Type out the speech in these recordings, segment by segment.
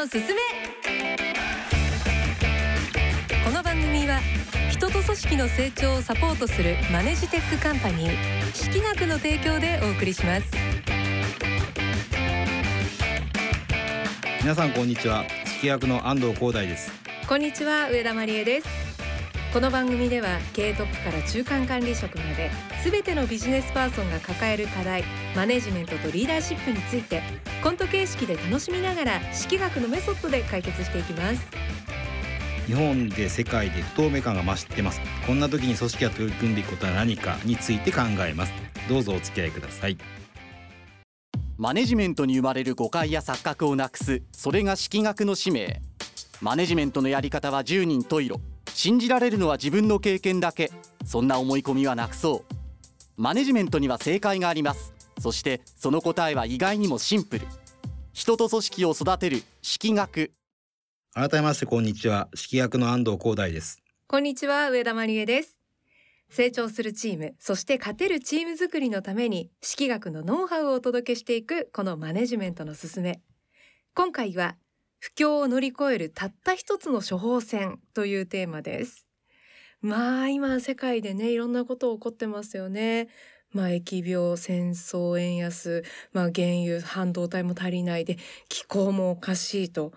のすすめ。この番組は人と組織の成長をサポートするマネジテックカンパニー識学の提供でお送りします。皆さんこんにちは。式学の安藤光大です。こんにちは上田真理恵ですこの番組では経営トップから中間管理職まで全てのビジネスパーソンが抱える課題マネジメントとリーダーシップについてコント形式で楽しみながら式学のメソッドで解決していきます。日本で世界で不透明感が増してます。こんな時に組織が取り組んでいくことは何かについて考えます。どうぞお付き合いください。マネジメントに生まれる誤解や錯覚をなくす。それが式学の使命。マネジメントのやり方は10人十色信じられるのは自分の経験だけ。そんな思い込みはなくそう。マネジメントには正解があります。そしてその答えは意外にもシンプル。人と組織を育てる式学。改めましてこんにちは。式学の安藤光大です。こんにちは上田真理恵です。成長するチームそして勝てるチーム作りのために式学のノウハウをお届けしていくこのマネジメントのすすめ。今回は不況を乗り越えるたった一つの処方箋というテーマです。まあ今世界でねいろんなこと起こってますよね。まあ疫病戦争円安。まあ原油半導体も足りないで気候もおかしいと。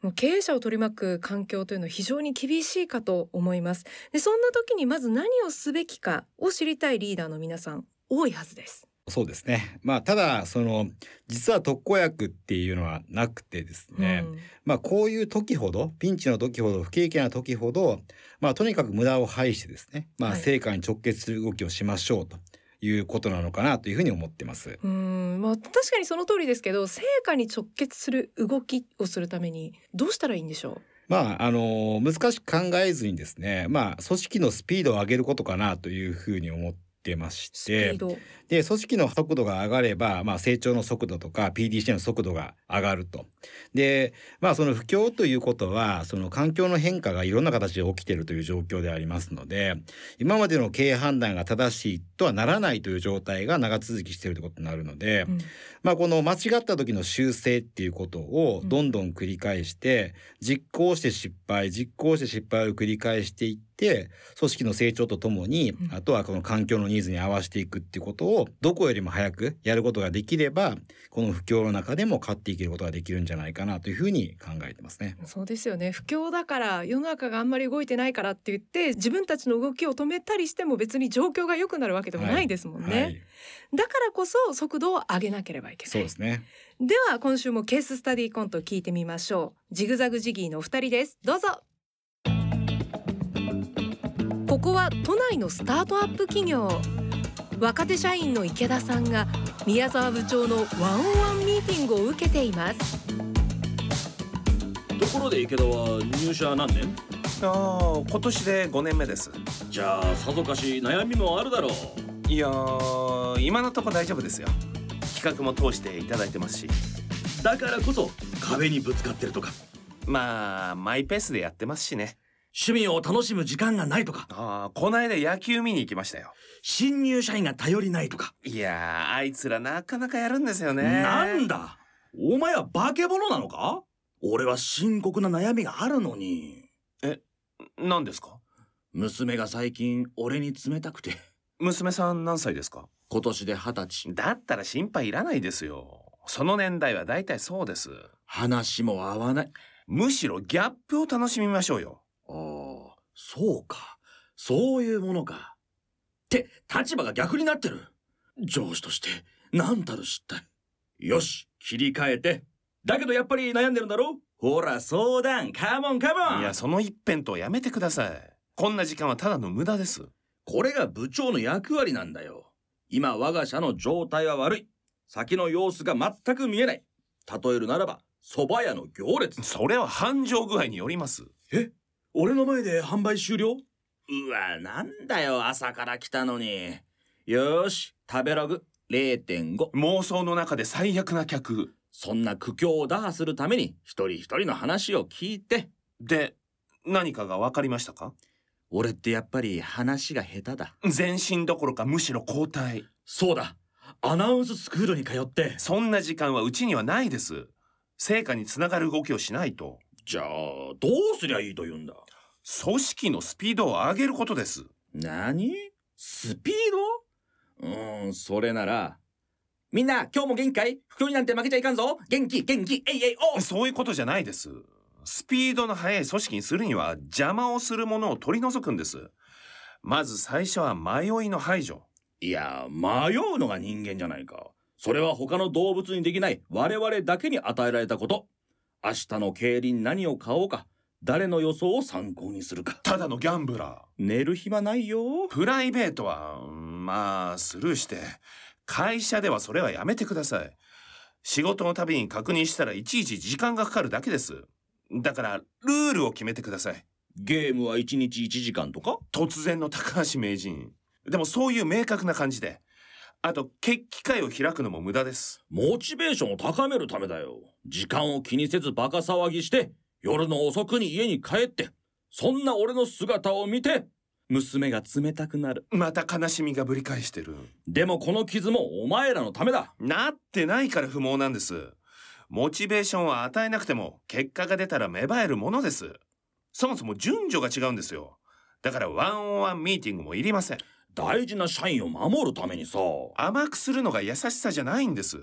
もう経営者を取り巻く環境というのは非常に厳しいかと思います。でそんな時にまず何をすべきかを知りたいリーダーの皆さん多いはずです。そうですねまあただその実は特効薬っていうのはなくてですね、うん、まあこういう時ほどピンチの時ほど不景気な時ほどまあとにかく無駄を排してですねまあ成果に直結する動きをしましょうと。いうことなのかなというふうに思ってます。うん、まあ確かにその通りですけど、成果に直結する動きをするためにどうしたらいいんでしょう？まあ、あの難しく考えずにですね、まあ、組織のスピードを上げることかなというふうに思ってましてで組織の速度が上がれば、まあ、成長の速度とか PDC の速度が上がると。でまあその不況ということはその環境の変化がいろんな形で起きているという状況でありますので今までの経営判断が正しいとはならないという状態が長続きしているということになるので、うん、まあこの間違った時の修正っていうことをどんどん繰り返して、実行して失敗実行して失敗を繰り返していってて組織の成長とともに、あとはこの環境のニーズに合わせていくっていうことをどこよりも早くやることができればこの不況の中でも勝っていけることができるんじゃないかなというふうに考えてますね。そうですよね不況だから世の中があんまり動いてないからって言って自分たちの動きを止めたりしても別に状況が良くなるわけでもないですもんね。はいはい、だからこそ速度を上げなければいけない。そうですね。では今週もケーススタディコント聞いてみましょう。ジグザグジギーのお二人です。どうぞ。ここは都内のスタートアップ企業。若手社員の池田さんが宮沢部長のワンオンワンミーティングを受けています。ところで池田は入社何年？ああ今年で5年目です。じゃあさぞかし悩みもあるだろう。いや今のとこ大丈夫ですよ。企画も通していただいてますし。だからこそ壁にぶつかってるとか。まあマイペースでやってますしね趣味を楽しむ時間がないとか。ああこないだ野球見に行きましたよ。新入社員が頼りないとか。いやあいつらなかなかやるんですよね。なんだ？お前は化け物なのか？俺は深刻な悩みがあるのに。え何ですか？娘が最近俺に冷たくて。娘さん何歳ですか？今年で二十歳。だったら心配いらないですよ。その年代は大体そうです。話も合わない。むしろギャップを楽しみましょうよああ、そうか。そういうものか。って、立場が逆になってる。上司として、何たる失態。よし、切り替えて。だけどやっぱり悩んでるんだろほら、相談、カモンカモンいや、その一辺とやめてください。こんな時間はただの無駄です。これが部長の役割なんだよ。今、我が社の状態は悪い。先の様子が全く見えない。例えるならば、蕎麦屋の行列。それは繁盛具合によります。え？俺の前で販売終了？うわ、なんだよ、朝から来たのに。よし、食べログ0.5。妄想の中で最悪な客。そんな苦境を打破するために、一人一人の話を聞いて。で、何かが分かりましたか？俺ってやっぱり話が下手だ。前進どころかむしろ後退。そうだ。アナウンススクールに通って。そんな時間はうちにはないです。成果につながる動きをしないとじゃあどうすりゃいいと言うんだ？組織のスピードを上げることです。何？スピード？うーんそれならみんな今日も元気かい？不況になんて負けちゃいかんぞ。元気元気えいえいおそういうことじゃないです。スピードの速い組織にするには邪魔をするものを取り除くんです。まず最初は迷いの排除。いや迷うのが人間じゃないか。それは他の動物にできない我々だけに与えられたこと明日の競輪何を買おうか誰の予想を参考にするか。ただのギャンブラー。寝る暇ないよ。プライベートはまあスルーして会社ではそれはやめてください。仕事のたびに確認したらいちいち時間がかかるだけです。だからルールを決めてください。ゲームは1日1時間とか？突然の高橋名人。でもそういう明確な感じであと決起会を開くのも無駄です。モチベーションを高めるためだよ。時間を気にせずバカ騒ぎして夜の遅くに家に帰ってそんな俺の姿を見て娘が冷たくなる。また悲しみがぶり返してる。でもこの傷もお前らのためだ。なってないから不毛なんです。モチベーションは与えなくても結果が出たら芽生えるものです。そもそも順序が違うんですよ。だからワンオンワンミーティングもいりません大事な社員を守るためにさ。甘くするのが優しさじゃないんです。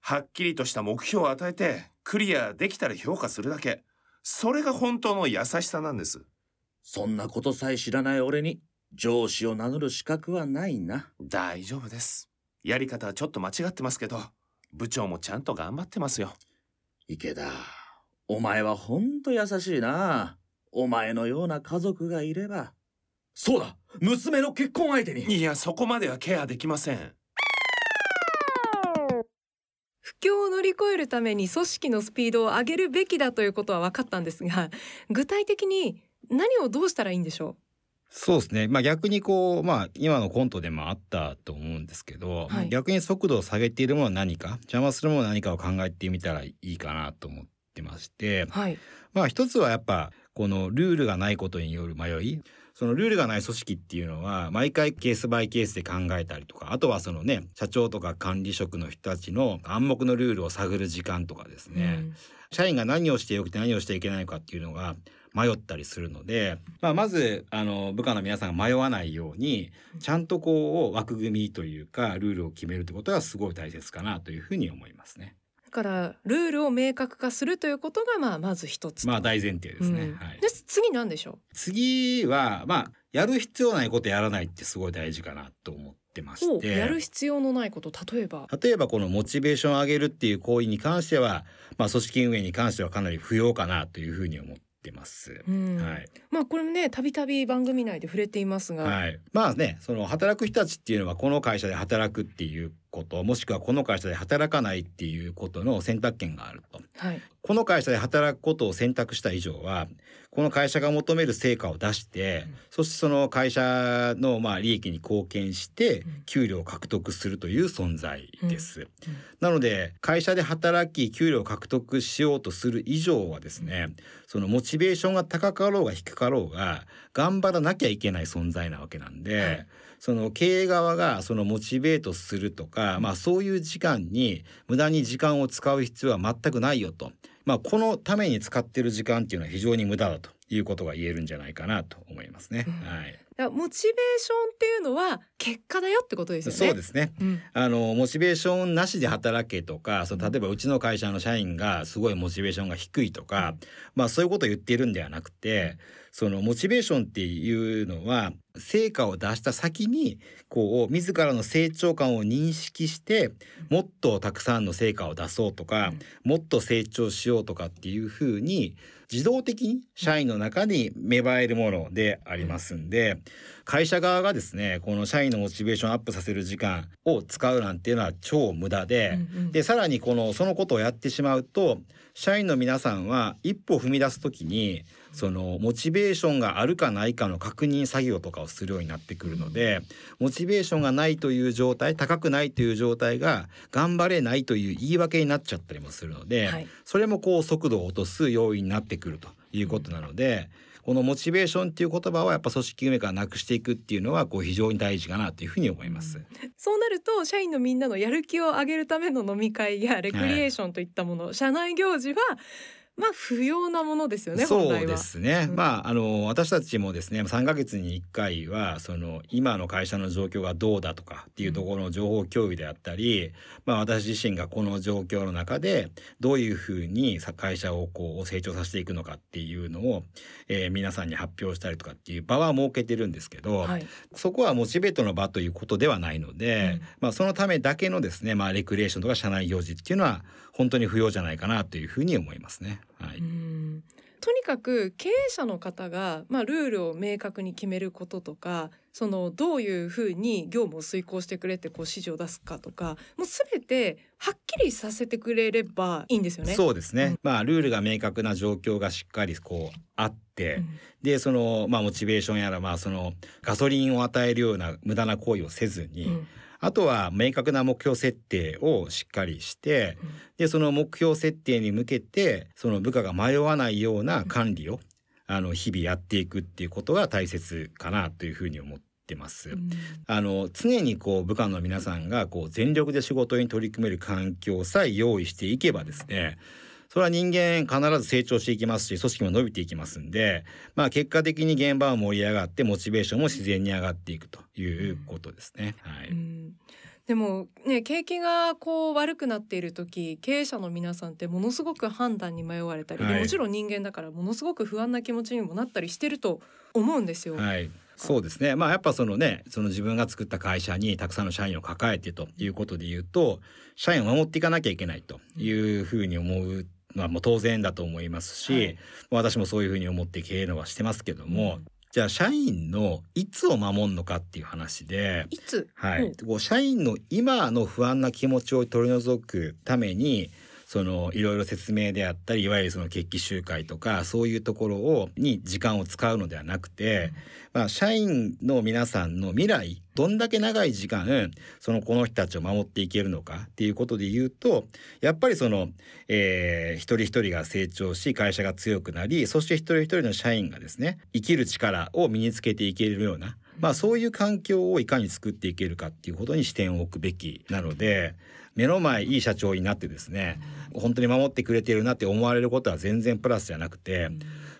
はっきりとした目標を与えてクリアできたら評価するだけ。それが本当の優しさなんです。そんなことさえ知らない俺に上司を名乗る資格はないな。大丈夫です。やり方はちょっと間違ってますけど部長もちゃんと頑張ってますよ。池田お前はほんと優しいな。お前のような家族がいればそうだ。娘の結婚相手に。いやそこまではケアできません。不況を乗り越えるために組織のスピードを上げるべきだということは分かったんですが具体的に何をどうしたらいいんでしょう？そうですね、まあ、逆にこう、まあ、今のコントでもあったと思うんですけど、はい、逆に速度を下げているものは何か邪魔するものは何かを考えてみたらいいかなと思ってまして、はい、まあ一つはやっぱこのルールがないことによる迷いそのルールがない組織っていうのは毎回ケースバイケースで考えたりとかあとはそのね社長とか管理職の人たちの暗黙のルールを探る時間とかですね、うん、社員が何をしてよくて何をしていけないのかっていうのが迷ったりするので、まあ、まずあの部下の皆さんが迷わないようにちゃんとこう枠組みというかルールを決めるってことがすごい大切かなというふうに思いますね。だからルールを明確化するということがまあまず一つまあ大前提ですね。うん、はい、で次なんでしょう？次はまあやる必要ないことやらないってすごい大事かなと思ってまして。やる必要のないこと。例えば？例えばこのモチベーションを上げるっていう行為に関しては、まあ、組織運営に関してはかなり不要かなというふうに思ってってます。うん、はい。まあこれもねたびたび番組内で触れていますが、はい。まあねその働く人たちっていうのはこの会社で働くっていうこともしくはこの会社で働かないっていうことの選択権があると。はい。この会社で働くことを選択した以上はこの会社が求める成果を出して、うん、そしてその会社のまあ利益に貢献して給料を獲得するという存在です。うんうん、なので会社で働き給料を獲得しようとする以上はですね、そのモチベーションが高かろうが低かろうが頑張らなきゃいけない存在なわけなんで。はいその経営側がそのモチベートするとか、まあそういう時間に無駄に時間を使う必要は全くないよと。まあこのために使ってる時間っていうのは非常に無駄だということが言えるんじゃないかなと思いますね。うん、はい。モチベーションっていうのは結果だよってことですよね。そうですね。うん、あのモチベーションなしで働けとか、その例えばうちの会社の社員がすごいモチベーションが低いとか、まあそういうことを言っているんではなくて、そのモチベーションっていうのは成果を出した先にこう自らの成長感を認識してもっとたくさんの成果を出そうとか、もっと成長しようとかっていうふうに自動的に社員の中に芽生えるものでありますんで会社側がですねこの社員のモチベーションアップさせる時間を使うなんていうのは超無駄で、でさらにこのそのことをやってしまうと社員の皆さんは一歩踏み出す時にそのモチベーションがあるかないかの確認作業とかをするようになってくるのでモチベーションがないという状態高くないという状態が頑張れないという言い訳になっちゃったりもするので、はい、それもこう速度を落とす要因になってくるということなので。このモチベーションっていう言葉はやっぱ組織運営からなくしていくっていうのはこう非常に大事かなというふうに思います。そうなると社員のみんなのやる気を上げるための飲み会やレクリエーションといったもの、はい、社内行事はまあ不要なものですよね。そうですね。うん、まああの私たちもですね、3ヶ月に1回はその今の会社の状況がどうだとかっていうところの情報共有であったり、うん、まあ私自身がこの状況の中でどういうふうに会社をこう成長させていくのかっていうのを、えー、皆さんに発表したりとかっていう場は設けてるんですけど、はい、そこはモチベートの場ということではないので、うん、まあそのためだけのですね、まあレクリエーションとか社内行事っていうのは本当に不要じゃないかなというふうに思いますね。はい、とにかく経営者の方が、まあ、ルールを明確に決めることとかそのどういうふうに業務を遂行してくれってこう指示を出すかとかもう全てはっきりさせてくれればいいんですよね。そうですね、うん、まあルールが明確な状況がしっかりこうあって、うん、でそのまあモチベーションやらまあそのガソリンを与えるような無駄な行為をせずに、うんあとは明確な目標設定をしっかりして、うん、でその目標設定に向けてその部下が迷わないような管理を、あの日々やっていくっていうことが大切かなというふうに思ってます。うん、あの常にこう部下の皆さんがこう全力で仕事に取り組める環境さえ用意していけばですね、それは人間必ず成長していきますし組織も伸びていきますんで、まあ、結果的に現場は盛り上がってモチベーションも自然に上がっていくということですね。はい、でもね景気がこう悪くなっている時経営者の皆さんってものすごく判断に迷われたり、はい、もちろん人間だからものすごく不安な気持ちにもなったりしてると思うんですよ。はい。そうですね。まあやっぱそのねその自分が作った会社にたくさんの社員を抱えてということで言うと社員を守っていかなきゃいけないというふうに思うのはもう当然だと思いますし、はい、私もそういうふうに思って経営のはしてますけども、うん、じゃあ社員のいつを守るのかっていう話でいつ、はい、うん、社員の今の不安な気持ちを取り除くためにそのいろいろ説明であったりいわゆるその決起集会とかそういうところをに時間を使うのではなくて、まあ、社員の皆さんの未来どんだけ長い時間そのこの人たちを守っていけるのかっていうことで言うとやっぱりその、えー、一人一人が成長し会社が強くなりそして一人一人の社員がですね生きる力を身につけていけるようなまあそういう環境をいかに作っていけるかっていうことに視点を置くべきなので目の前いい社長になってですね本当に守ってくれているなって思われることは全然プラスじゃなくて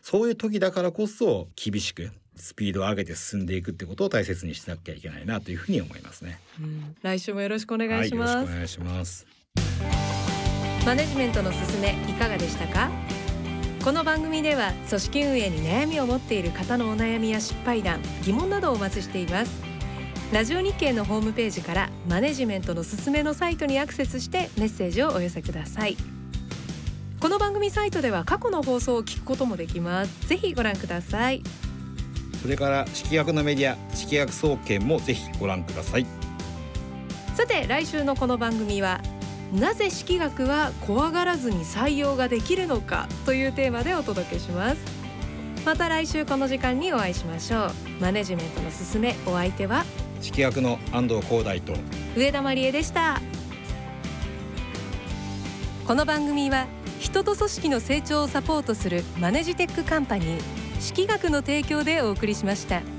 そういう時だからこそ厳しくスピードを上げて進んでいくってことを大切にしなきゃいけないなというふうに思いますね、うん、来週もよろしくお願いします、はい、お願いします。マネジメントのすすめいかがでしたか？この番組では組織運営に悩みを持っている方のお悩みや失敗談疑問などをお待ちしていますラジオ日経のホームページからマネジメントのすすめのサイトにアクセスしてメッセージをお寄せください。この番組サイトでは過去の放送を聞くこともできます。ぜひご覧ください。それから式学のメディア式学総研もぜひご覧ください。さて来週のこの番組はなぜ式学は怖がらずに採用ができるのかというテーマでお届けします。また来週この時間にお会いしましょう。マネジメントのすすめお相手は式役の安藤光大と上田真理恵でしたこの番組は人と組織の成長をサポートするマネジテックカンパニー式学の提供でお送りしました。